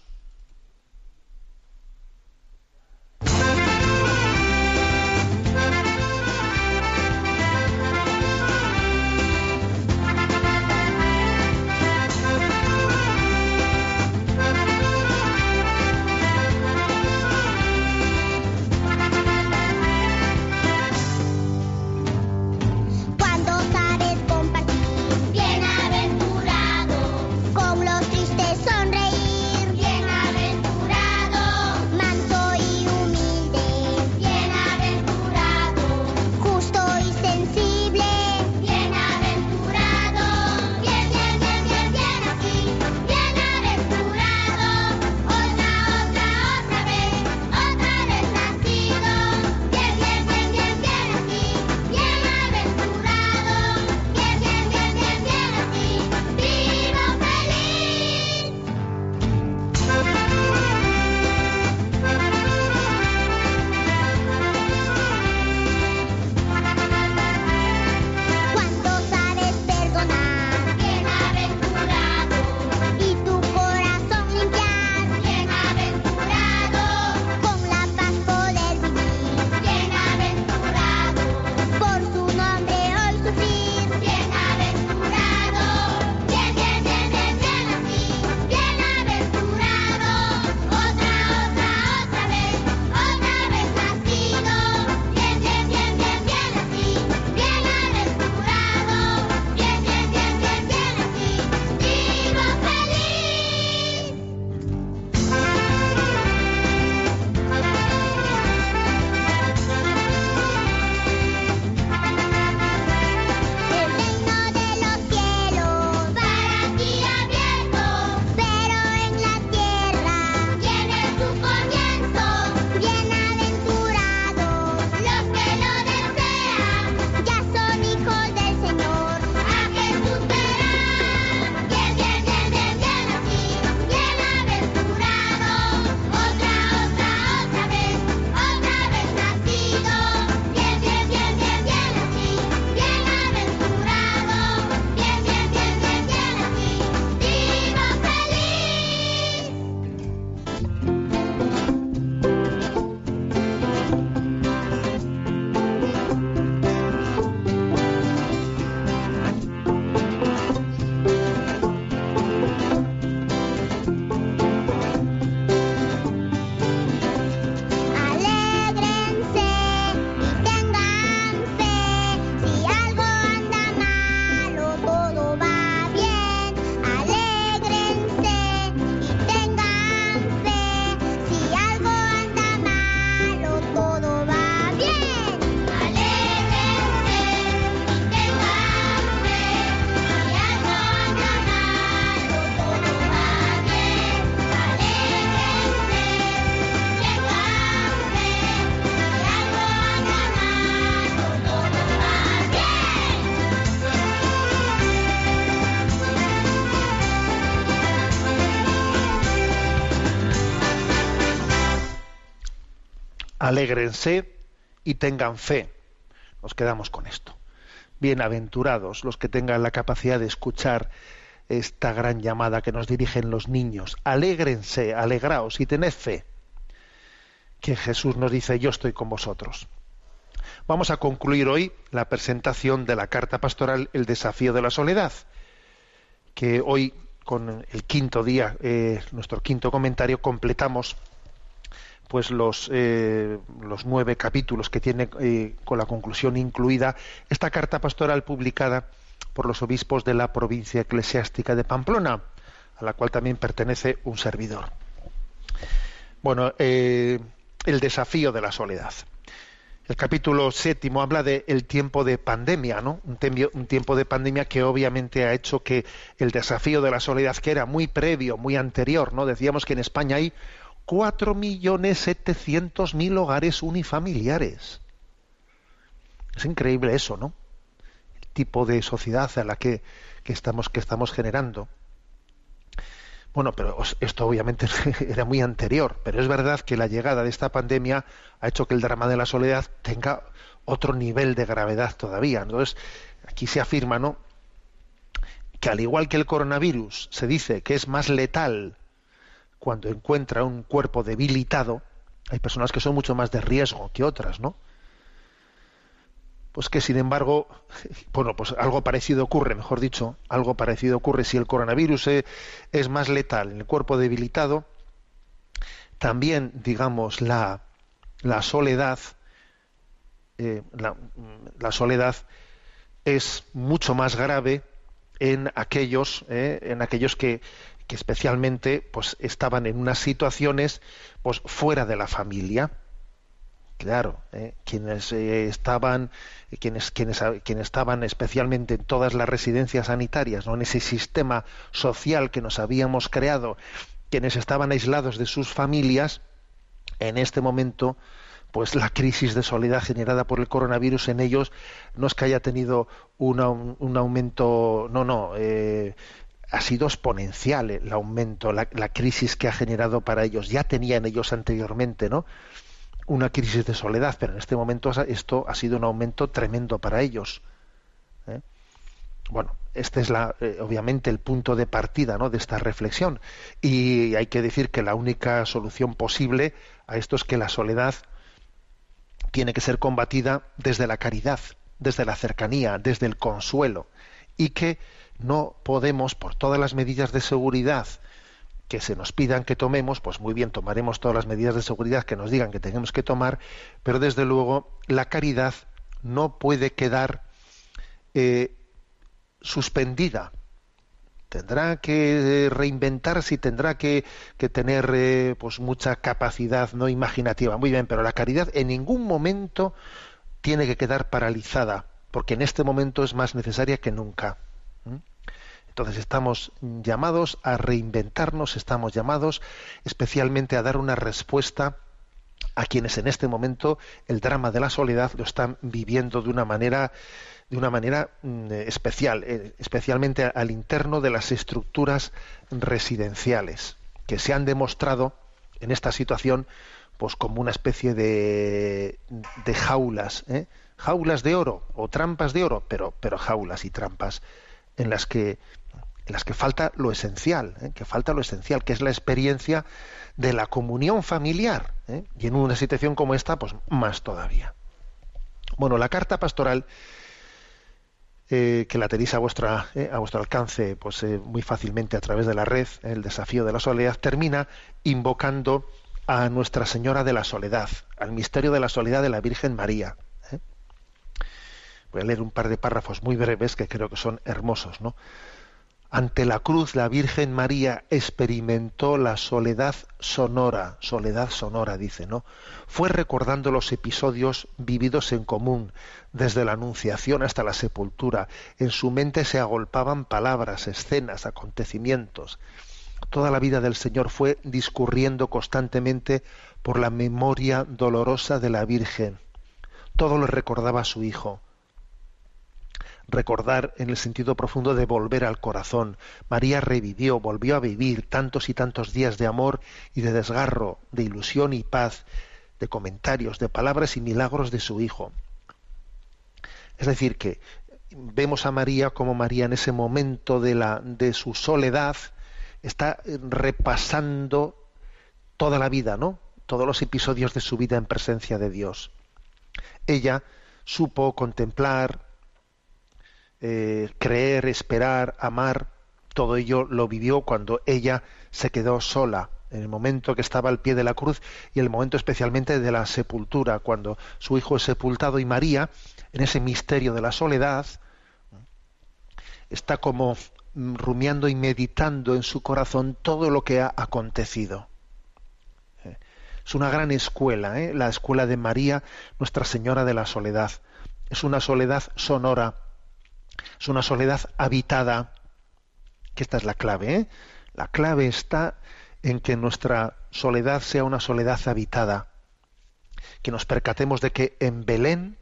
Alégrense y tengan fe. Nos quedamos con esto. Bienaventurados los que tengan la capacidad de escuchar esta gran llamada que nos dirigen los niños. Alégrense, alegraos y tened fe. Que Jesús nos dice, yo estoy con vosotros. Vamos a concluir hoy la presentación de la carta pastoral El desafío de la soledad, que hoy con el quinto día, eh, nuestro quinto comentario, completamos pues los, eh, los nueve capítulos que tiene eh, con la conclusión incluida esta carta pastoral publicada por los obispos de la provincia eclesiástica de Pamplona, a la cual también pertenece un servidor. Bueno, el desafío de la soledad. El capítulo séptimo habla de el tiempo de pandemia, ¿no? Un, un, tiempo de pandemia que obviamente ha hecho que el desafío de la soledad, que era muy previo, muy anterior, ¿no? Decíamos que en España hay cuatro millones setecientos mil hogares unifamiliares. Es increíble eso, ¿no? El tipo de sociedad a la que, que estamos, que estamos generando. Bueno, pero esto obviamente era muy anterior, pero es verdad que la llegada de esta pandemia ha hecho que el drama de la soledad tenga otro nivel de gravedad todavía. Entonces, aquí se afirma, ¿no? que al igual que el coronavirus se dice que es más letal cuando encuentra un cuerpo debilitado, hay personas que son mucho más de riesgo que otras, ¿no? pues que sin embargo, bueno, pues algo parecido ocurre, mejor dicho, algo parecido ocurre si el coronavirus es más letal en el cuerpo debilitado, también, digamos, la, la soledad, eh, la, la, soledad es mucho más grave en aquellos, eh, en aquellos que, que especialmente pues estaban en unas situaciones pues fuera de la familia claro, ¿eh? quienes eh, estaban, quienes, quienes, quienes estaban especialmente en todas las residencias sanitarias, ¿no? en ese sistema social que nos habíamos creado, quienes estaban aislados de sus familias, en este momento, pues la crisis de soledad generada por el coronavirus en ellos no es que haya tenido una, un, aumento, no, no, eh, ha sido exponencial el aumento, la, crisis que ha generado para ellos. Ya tenían ellos anteriormente, ¿no? una crisis de soledad, pero en este momento esto ha sido un aumento tremendo para ellos. ¿eh? Bueno, este es la, eh, obviamente el punto de partida ¿no? de esta reflexión. Y hay que decir que la única solución posible a esto es que la soledad tiene que ser combatida desde la caridad, desde la cercanía, desde el consuelo. Y que no podemos, por todas las medidas de seguridad que se nos pidan que tomemos, pues muy bien, tomaremos todas las medidas de seguridad que nos digan que tenemos que tomar, pero desde luego la caridad no puede quedar eh, suspendida. Tendrá que reinventarse y tendrá que, que tener eh, pues mucha capacidad no imaginativa. Muy bien, pero la caridad en ningún momento tiene que quedar paralizada, porque en este momento es más necesaria que nunca. Entonces estamos llamados a reinventarnos, estamos llamados especialmente a dar una respuesta a quienes en este momento el drama de la soledad lo están viviendo de una manera de una manera mm, especial, eh, especialmente al interno de las estructuras residenciales que se han demostrado en esta situación pues como una especie de, de jaulas, ¿eh? jaulas de oro o trampas de oro, pero pero jaulas y trampas en las que en las que falta lo esencial, ¿eh? que falta lo esencial, que es la experiencia de la comunión familiar. ¿eh? Y en una situación como esta, pues más todavía. Bueno, la carta pastoral, eh, que la tenéis a, vuestra, a vuestro alcance pues, muy fácilmente a través de la red, el desafío de la soledad, termina invocando a Nuestra Señora de la Soledad, al misterio de la soledad de la Virgen María. Voy a leer un par de párrafos muy breves que creo que son hermosos, ¿no? Ante la cruz la Virgen María experimentó la soledad sonora, soledad sonora dice, ¿no? Fue recordando los episodios vividos en común, desde la Anunciación hasta la sepultura. En su mente se agolpaban palabras, escenas, acontecimientos. Toda la vida del Señor fue discurriendo constantemente por la memoria dolorosa de la Virgen. Todo lo recordaba a su Hijo recordar en el sentido profundo de volver al corazón. María revivió, volvió a vivir tantos y tantos días de amor y de desgarro, de ilusión y paz, de comentarios, de palabras y milagros de su Hijo. Es decir, que vemos a María como María en ese momento de, la, de su soledad está repasando toda la vida, ¿no? Todos los episodios de su vida en presencia de Dios. Ella supo contemplar, eh, creer, esperar, amar, todo ello lo vivió cuando ella se quedó sola, en el momento que estaba al pie de la cruz y el momento especialmente de la sepultura, cuando su hijo es sepultado y María, en ese misterio de la soledad, está como rumiando y meditando en su corazón todo lo que ha acontecido. Es una gran escuela, ¿eh? la escuela de María, Nuestra Señora de la Soledad. Es una soledad sonora, es una soledad habitada, que esta es la clave. ¿eh? La clave está en que nuestra soledad sea una soledad habitada, que nos percatemos de que en Belén,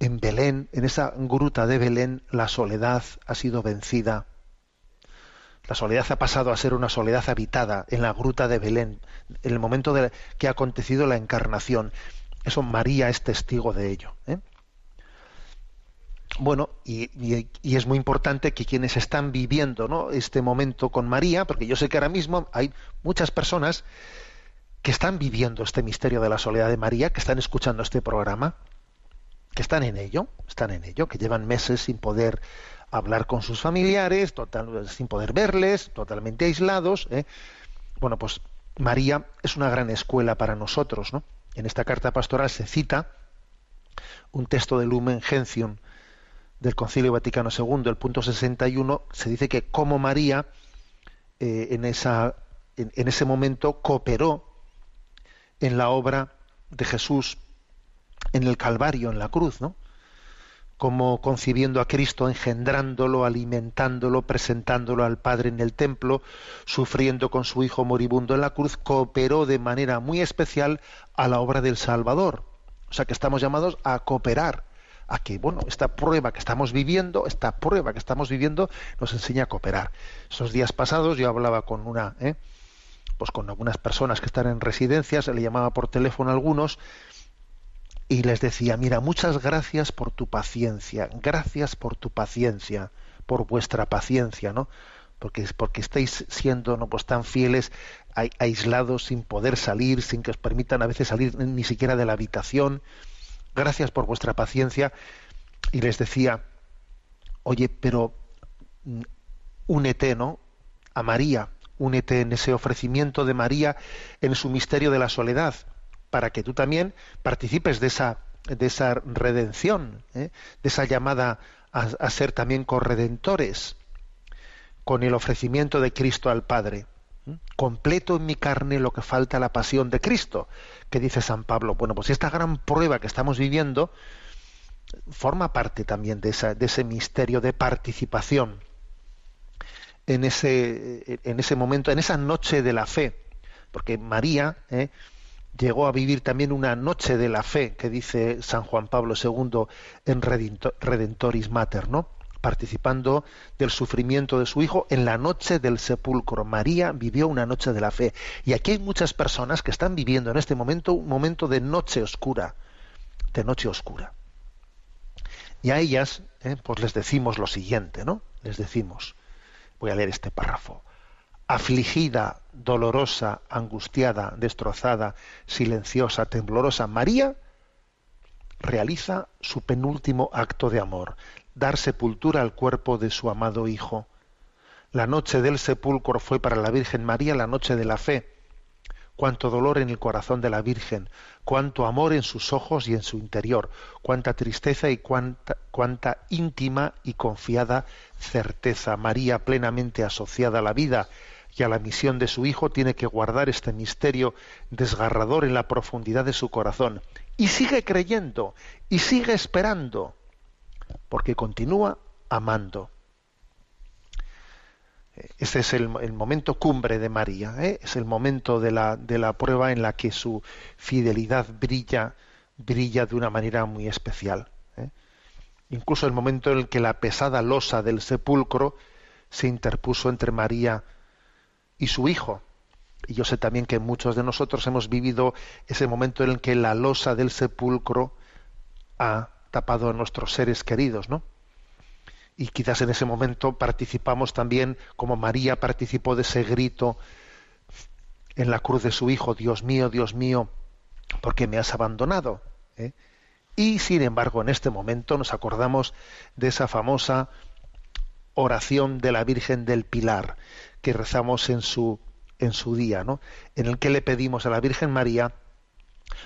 en Belén, en esa gruta de Belén, la soledad ha sido vencida. La soledad ha pasado a ser una soledad habitada en la gruta de Belén, en el momento de que ha acontecido la encarnación. Eso María es testigo de ello. ¿eh? Bueno, y, es muy importante que quienes están viviendo este momento con María, porque yo sé que ahora mismo hay muchas personas que están viviendo este misterio de la soledad de María, que están escuchando este programa, que están en ello, están en ello, que llevan meses sin poder hablar con sus familiares, sin poder verles, totalmente aislados. ¿eh? Bueno, pues María es una gran escuela para nosotros. ¿no? En esta carta pastoral se cita un texto de Lumen Gentium del Concilio Vaticano II, el punto 61, se dice que como María eh, en, esa, en, ese momento cooperó en la obra de Jesús en el Calvario, en la cruz, ¿no? Como concibiendo a Cristo, engendrándolo, alimentándolo, presentándolo al Padre en el templo, sufriendo con su Hijo moribundo en la cruz, cooperó de manera muy especial a la obra del Salvador. O sea que estamos llamados a cooperar, a que, bueno, esta prueba que estamos viviendo, esta prueba que estamos viviendo, nos enseña a cooperar. Esos días pasados yo hablaba con una, ¿eh? pues con algunas personas que están en residencias, le llamaba por teléfono a algunos, y les decía, mira, muchas gracias por tu paciencia, gracias por tu paciencia, por vuestra paciencia, ¿no? Porque, porque estáis siendo ¿no? pues tan fieles, ai- aislados, sin poder salir, sin que os permitan a veces salir ni siquiera de la habitación. Gracias por vuestra paciencia. Y les decía, oye, pero mm, únete, ¿no? A María, únete en ese ofrecimiento de María en su misterio de la soledad, para que tú también participes de esa, de esa redención, ¿eh? de esa llamada a ser también corredentores, con el ofrecimiento de Cristo al Padre. Completo en mi carne lo que falta la pasión de Cristo, que dice San Pablo. Bueno, pues esta gran prueba que estamos viviendo forma parte también de, ese misterio de participación en ese, en ese momento, en esa noche de la fe, porque María ¿eh? llegó a vivir también una noche de la fe, que dice San Juan Pablo II en Redento- Redentoris Mater, ¿no? Participando del sufrimiento de su hijo en la noche del sepulcro. María vivió una noche de la fe. Y aquí hay muchas personas que están viviendo en este momento un momento de noche oscura, de noche oscura. Y a ellas, ¿eh? pues les decimos lo siguiente, ¿no? Les decimos, voy a leer este párrafo. Afligida, dolorosa, angustiada, destrozada, silenciosa, temblorosa, María realiza su penúltimo acto de amor, dar sepultura al cuerpo de su amado Hijo. La noche del sepulcro fue para la Virgen María la noche de la fe. Cuánto dolor en el corazón de la Virgen, cuánto amor en sus ojos y en su interior, cuánta tristeza y cuánta, cuánta íntima y confiada certeza. María, plenamente asociada a la vida y a la misión de su Hijo, tiene que guardar este misterio desgarrador en la profundidad de su corazón. Y sigue creyendo, y sigue esperando, porque continúa amando. Ese es el, el momento cumbre de María, ¿eh? es el momento de la, de la prueba en la que su fidelidad brilla, brilla de una manera muy especial. ¿eh? Incluso el momento en el que la pesada losa del sepulcro se interpuso entre María y su hijo. Y yo sé también que muchos de nosotros hemos vivido ese momento en el que la losa del sepulcro ha tapado a nuestros seres queridos, ¿no? Y quizás en ese momento participamos también, como María participó de ese grito en la cruz de su Hijo, Dios mío, Dios mío, ¿por qué me has abandonado? ¿Eh? Y sin embargo, en este momento nos acordamos de esa famosa oración de la Virgen del Pilar que rezamos en su en su día, ¿no? En el que le pedimos a la Virgen María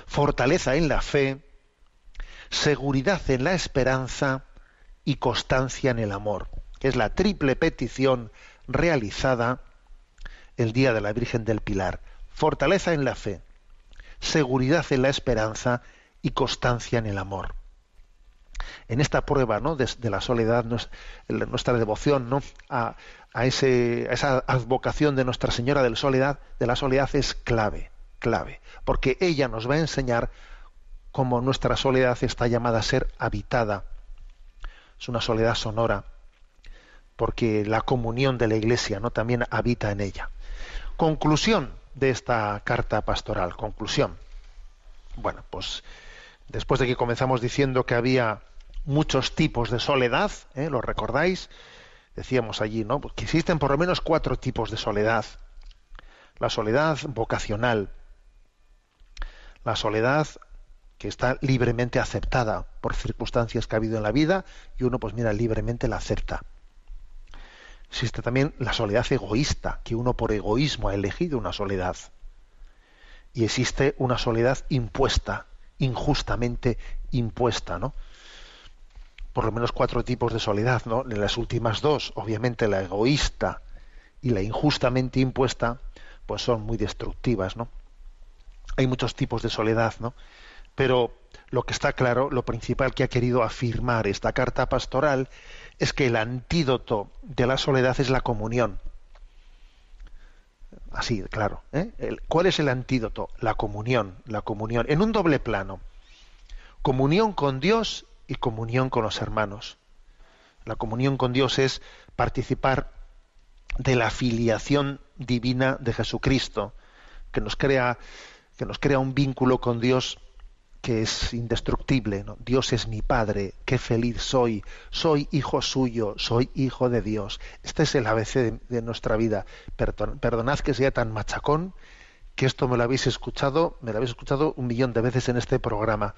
fortaleza en la fe, seguridad en la esperanza y constancia en el amor. Es la triple petición realizada el día de la Virgen del Pilar. Fortaleza en la fe, seguridad en la esperanza y constancia en el amor. En esta prueba ¿no? de, la soledad, nuestra devoción ¿no? a, a ese- a esa advocación de Nuestra Señora de la Soledad, de la soledad es clave, clave, porque ella nos va a enseñar cómo nuestra soledad está llamada a ser habitada. Es una soledad sonora, porque la comunión de la Iglesia ¿no? también habita en ella. Conclusión de esta carta pastoral. Conclusión. Bueno, pues después de que comenzamos diciendo que había muchos tipos de soledad, ¿eh? ¿lo recordáis? Decíamos allí, ¿no? Pues que existen por lo menos cuatro tipos de soledad. La soledad vocacional, la soledad que está libremente aceptada por circunstancias que ha habido en la vida y uno, pues mira, libremente la acepta. Existe también la soledad egoísta, que uno por egoísmo ha elegido una soledad. Y existe una soledad impuesta, injustamente impuesta, ¿no? Por lo menos cuatro tipos de soledad, ¿no? En las últimas dos, obviamente la egoísta y la injustamente impuesta, pues son muy destructivas, ¿no? Hay muchos tipos de soledad, ¿no? Pero lo que está claro, lo principal que ha querido afirmar esta carta pastoral es que el antídoto de la soledad es la comunión. Así, claro. ¿eh? ¿Cuál es el antídoto? La comunión, la comunión, en un doble plano. Comunión con Dios y comunión con los hermanos. La comunión con Dios es participar de la filiación divina de Jesucristo, que nos crea, que nos crea un vínculo con Dios que es indestructible. ¿no? Dios es mi Padre, qué feliz soy, soy hijo suyo, soy hijo de Dios. Este es el ABC de, de nuestra vida. Perdon- perdonad que sea tan machacón, que esto me lo habéis escuchado, me lo habéis escuchado un millón de veces en este programa.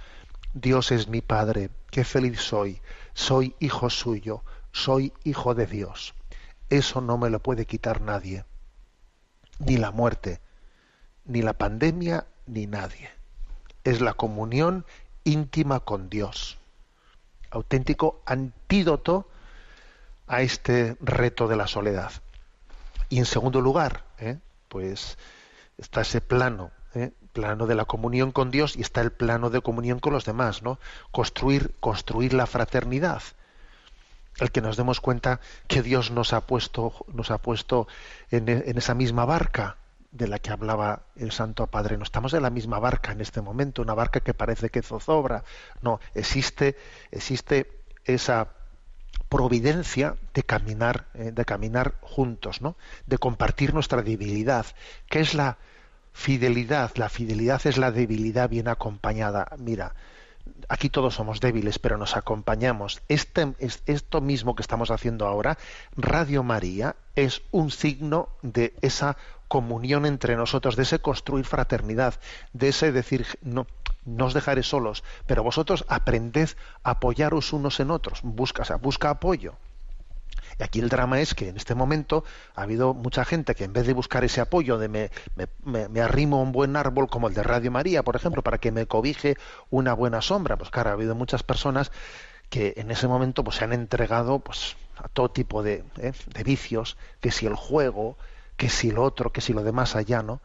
Dios es mi Padre, qué feliz soy, soy hijo suyo, soy hijo de Dios. Eso no me lo puede quitar nadie, ni la muerte, ni la pandemia, ni nadie es la comunión íntima con Dios. Auténtico antídoto a este reto de la soledad. Y en segundo lugar, ¿eh? pues está ese plano, ¿eh? plano de la comunión con Dios y está el plano de comunión con los demás, ¿no? Construir, construir la fraternidad. El que nos demos cuenta que Dios nos ha puesto, nos ha puesto en, en esa misma barca, de la que hablaba el Santo Padre. No estamos en la misma barca en este momento, una barca que parece que zozobra. No, existe, existe esa providencia de caminar, eh, de caminar juntos, ¿no? De compartir nuestra debilidad, que es la fidelidad. La fidelidad es la debilidad bien acompañada. Mira, aquí todos somos débiles, pero nos acompañamos. Este, es- esto mismo que estamos haciendo ahora, Radio María, es un signo de esa comunión entre nosotros, de ese construir fraternidad, de ese decir, no, no os dejaré solos, pero vosotros aprended a apoyaros unos en otros, busca, o sea, busca apoyo. Y aquí el drama es que en este momento ha habido mucha gente que en vez de buscar ese apoyo de me, me- me- arrimo a un buen árbol como el de Radio María, por ejemplo, para que me cobije una buena sombra, pues claro, ha habido muchas personas que en ese momento pues se han entregado pues a todo tipo de, ¿eh? de vicios, que si el juego, que si lo otro, que si lo demás allá, ¿no?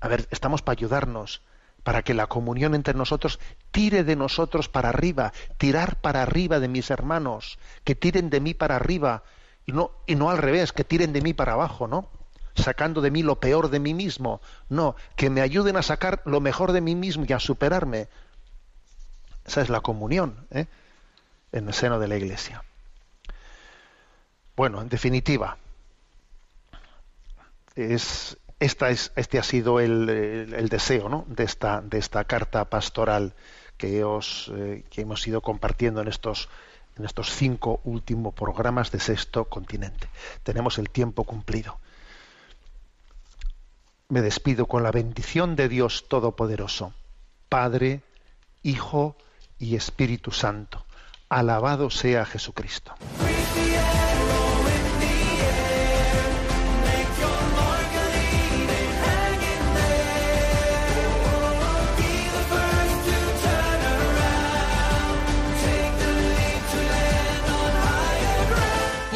A ver, estamos para ayudarnos, para que la comunión entre nosotros tire de nosotros para arriba, tirar para arriba de mis hermanos, que tiren de mí para arriba y no y no al revés, que tiren de mí para abajo, ¿no? Sacando de mí lo peor de mí mismo, no, que me ayuden a sacar lo mejor de mí mismo y a superarme. Esa es la comunión, ¿eh? En el seno de la Iglesia. Bueno, en definitiva, es, esta es, este ha sido el, deseo ¿no? de, esta, de esta carta pastoral que, os, eh, que hemos ido compartiendo en estos, en estos cinco últimos programas de Sexto Continente. Tenemos el tiempo cumplido. Me despido con la bendición de Dios Todopoderoso, Padre, Hijo y Espíritu Santo. Alabado sea Jesucristo.